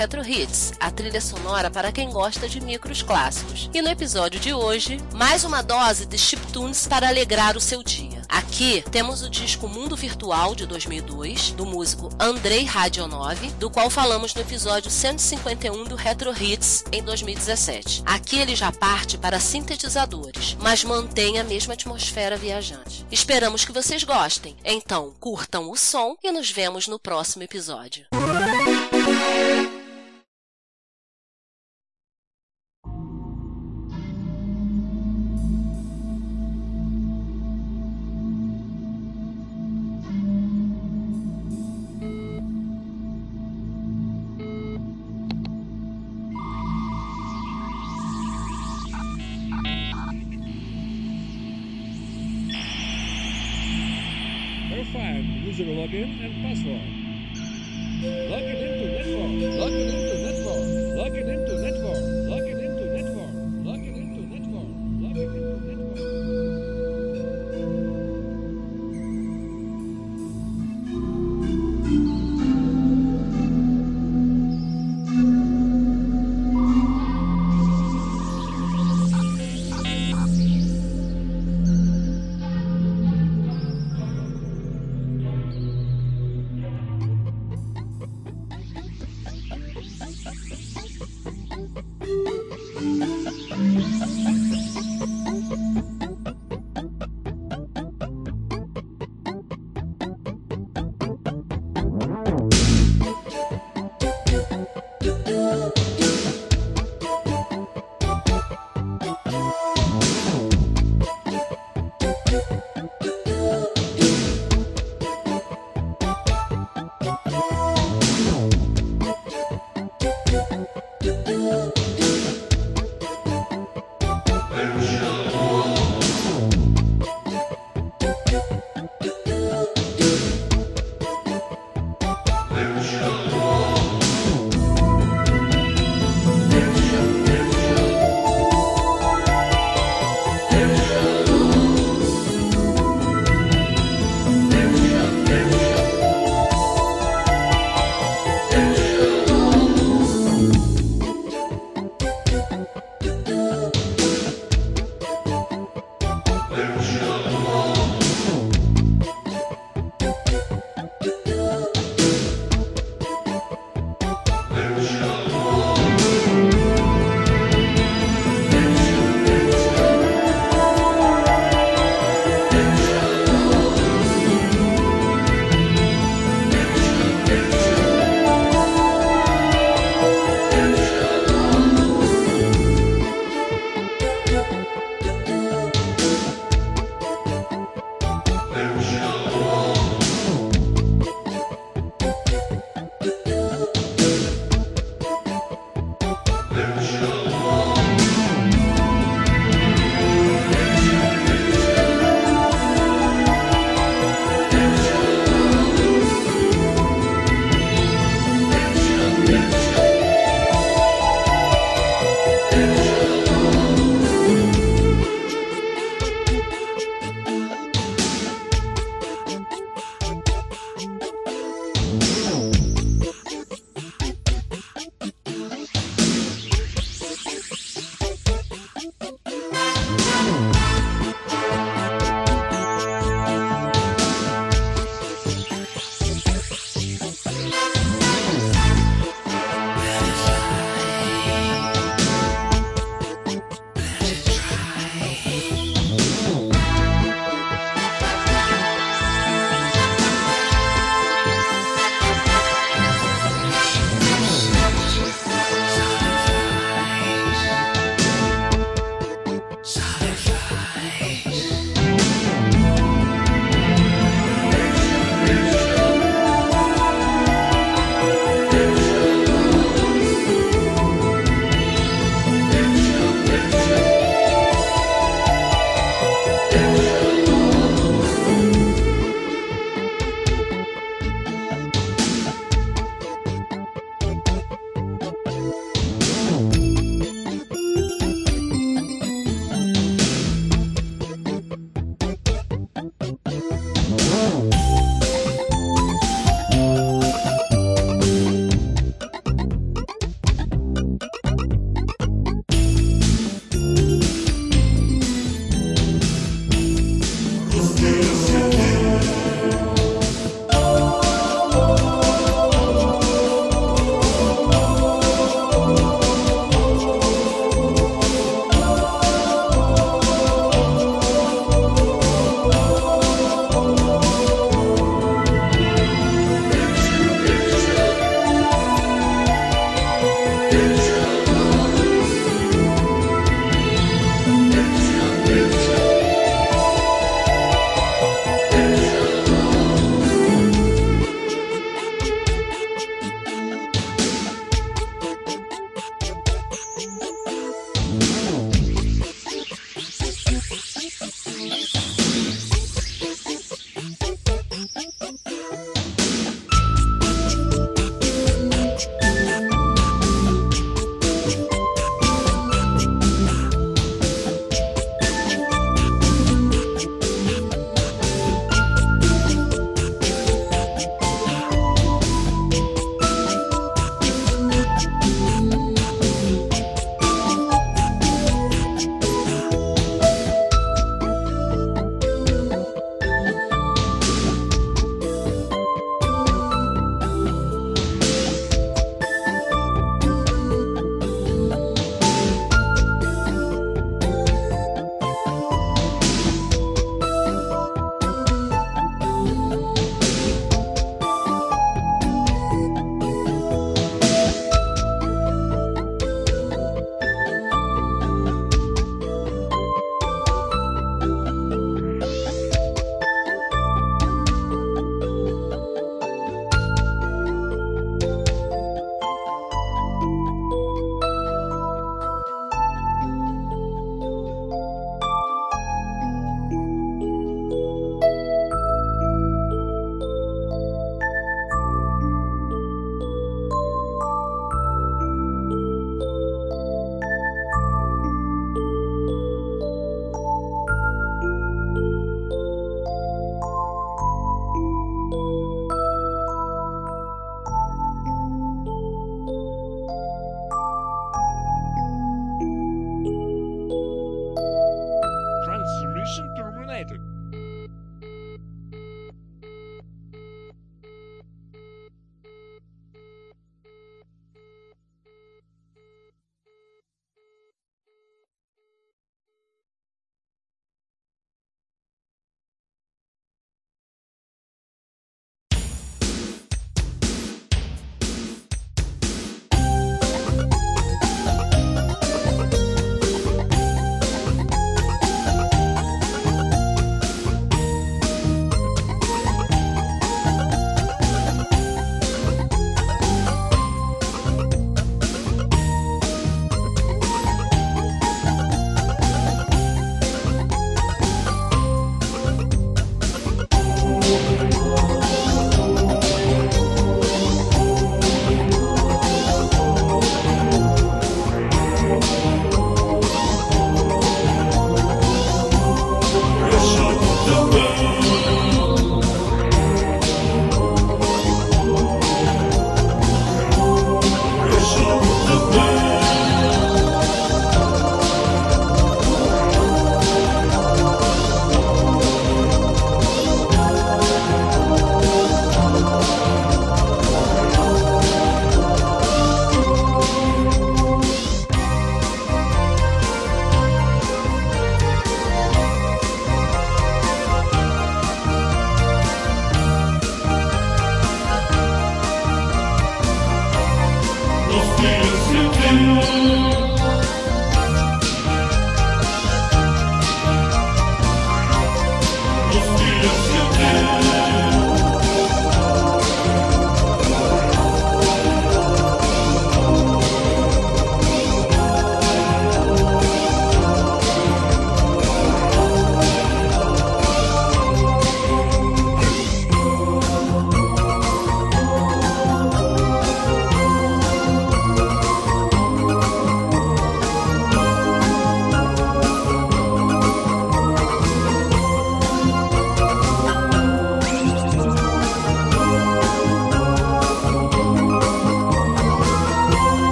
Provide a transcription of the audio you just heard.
Retro Hits, a trilha sonora para quem gosta de micros clássicos. E no episódio de hoje, mais uma dose de chiptunes para alegrar o seu dia. Aqui temos o disco Mundo Virtual de 2002, do músico Andrei Radionov, do qual falamos no episódio 151 do Retro Hits em 2017. Aqui ele já parte para sintetizadores, mas mantém a mesma atmosfera viajante. Esperamos que vocês gostem. Então, curtam o som e nos vemos no próximo episódio.